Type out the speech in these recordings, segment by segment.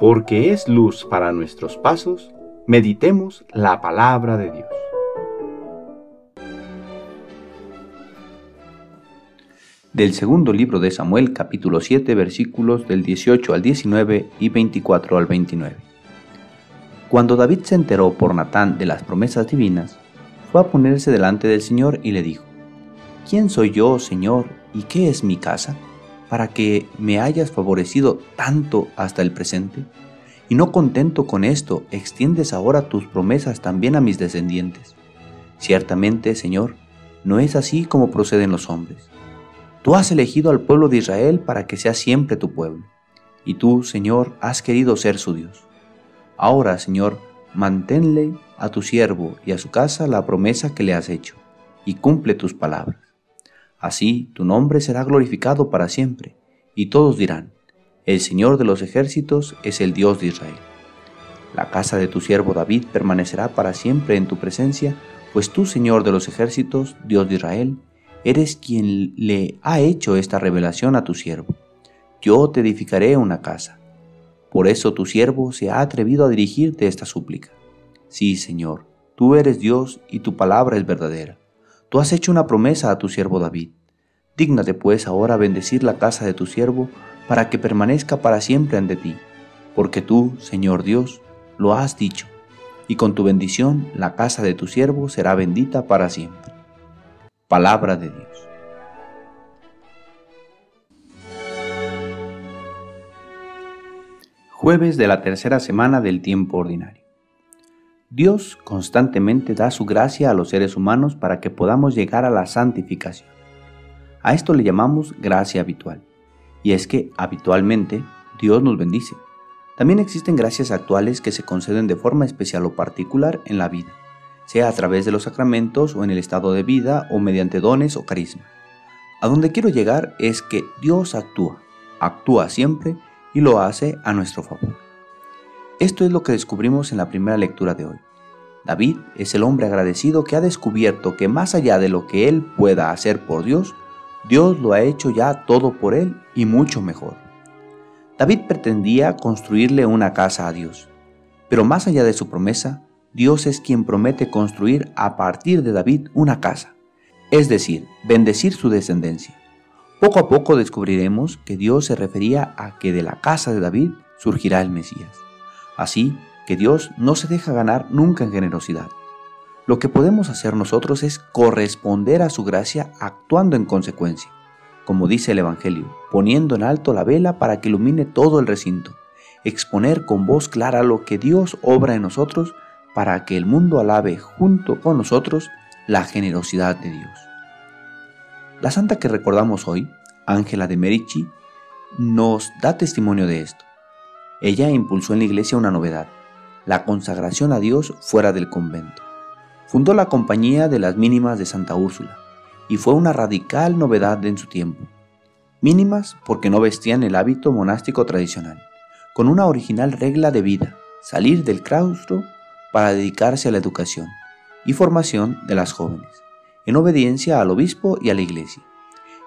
porque es luz para nuestros pasos, meditemos la palabra de Dios. Del segundo libro de Samuel, capítulo 7, versículos del 18 al 19 y 24 al 29. Cuando David se enteró por Natán de las promesas divinas, fue a ponerse delante del Señor y le dijo, ¿Quién soy yo, Señor, y qué es mi casa, para que me hayas favorecido tanto hasta el presente? Y no contento con esto, extiendes ahora tus promesas también a mis descendientes. Ciertamente, Señor, no es así como proceden los hombres. Tú has elegido al pueblo de Israel para que sea siempre tu pueblo, y tú, Señor, has querido ser su Dios. Ahora, Señor, manténle a tu siervo y a su casa la promesa que le has hecho, y cumple tus palabras. Así tu nombre será glorificado para siempre, y todos dirán, el Señor de los ejércitos es el Dios de Israel. La casa de tu siervo David permanecerá para siempre en tu presencia, pues tú, Señor de los ejércitos, Dios de Israel, eres quien le ha hecho esta revelación a tu siervo. Yo te edificaré una casa por eso tu siervo se ha atrevido a dirigirte esta súplica. Sí, Señor, tú eres Dios y tu palabra es verdadera. Tú has hecho una promesa a tu siervo David. Dígnate pues ahora bendecir la casa de tu siervo para que permanezca para siempre ante ti, porque tú, Señor Dios, lo has dicho, y con tu bendición la casa de tu siervo será bendita para siempre. Palabra de Dios. Jueves de la tercera semana del tiempo ordinario. Dios constantemente da su gracia a los seres humanos para que podamos llegar a la santificación. A esto le llamamos gracia habitual. Y es que habitualmente Dios nos bendice. También existen gracias actuales que se conceden de forma especial o particular en la vida, sea a través de los sacramentos o en el estado de vida o mediante dones o carisma. A donde quiero llegar es que Dios actúa, actúa siempre y lo hace a nuestro favor. Esto es lo que descubrimos en la primera lectura de hoy. David es el hombre agradecido que ha descubierto que más allá de lo que él pueda hacer por Dios, Dios lo ha hecho ya todo por él y mucho mejor. David pretendía construirle una casa a Dios, pero más allá de su promesa, Dios es quien promete construir a partir de David una casa, es decir, bendecir su descendencia. Poco a poco descubriremos que Dios se refería a que de la casa de David surgirá el Mesías. Así que Dios no se deja ganar nunca en generosidad. Lo que podemos hacer nosotros es corresponder a su gracia actuando en consecuencia, como dice el Evangelio, poniendo en alto la vela para que ilumine todo el recinto, exponer con voz clara lo que Dios obra en nosotros para que el mundo alabe junto con nosotros la generosidad de Dios. La santa que recordamos hoy, Ángela de Merici, nos da testimonio de esto. Ella impulsó en la iglesia una novedad, la consagración a Dios fuera del convento. Fundó la Compañía de las Mínimas de Santa Úrsula y fue una radical novedad en su tiempo. Mínimas porque no vestían el hábito monástico tradicional, con una original regla de vida, salir del claustro para dedicarse a la educación y formación de las jóvenes en obediencia al obispo y a la iglesia.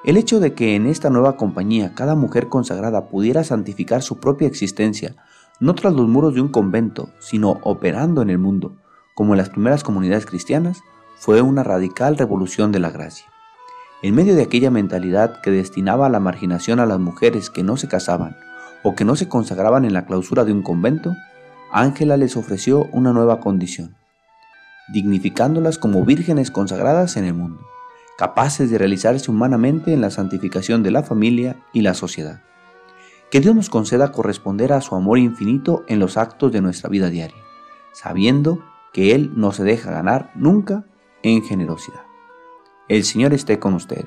El hecho de que en esta nueva compañía cada mujer consagrada pudiera santificar su propia existencia, no tras los muros de un convento, sino operando en el mundo, como las primeras comunidades cristianas, fue una radical revolución de la gracia. En medio de aquella mentalidad que destinaba a la marginación a las mujeres que no se casaban o que no se consagraban en la clausura de un convento, Ángela les ofreció una nueva condición, dignificándolas como vírgenes consagradas en el mundo, capaces de realizarse humanamente en la santificación de la familia y la sociedad. Que Dios nos conceda corresponder a su amor infinito en los actos de nuestra vida diaria, sabiendo que Él no se deja ganar nunca en generosidad. El Señor esté con ustedes.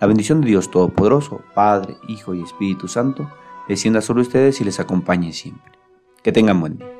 La bendición de Dios Todopoderoso, Padre, Hijo y Espíritu Santo, descienda sobre ustedes y les acompañe siempre. Que tengan buen día.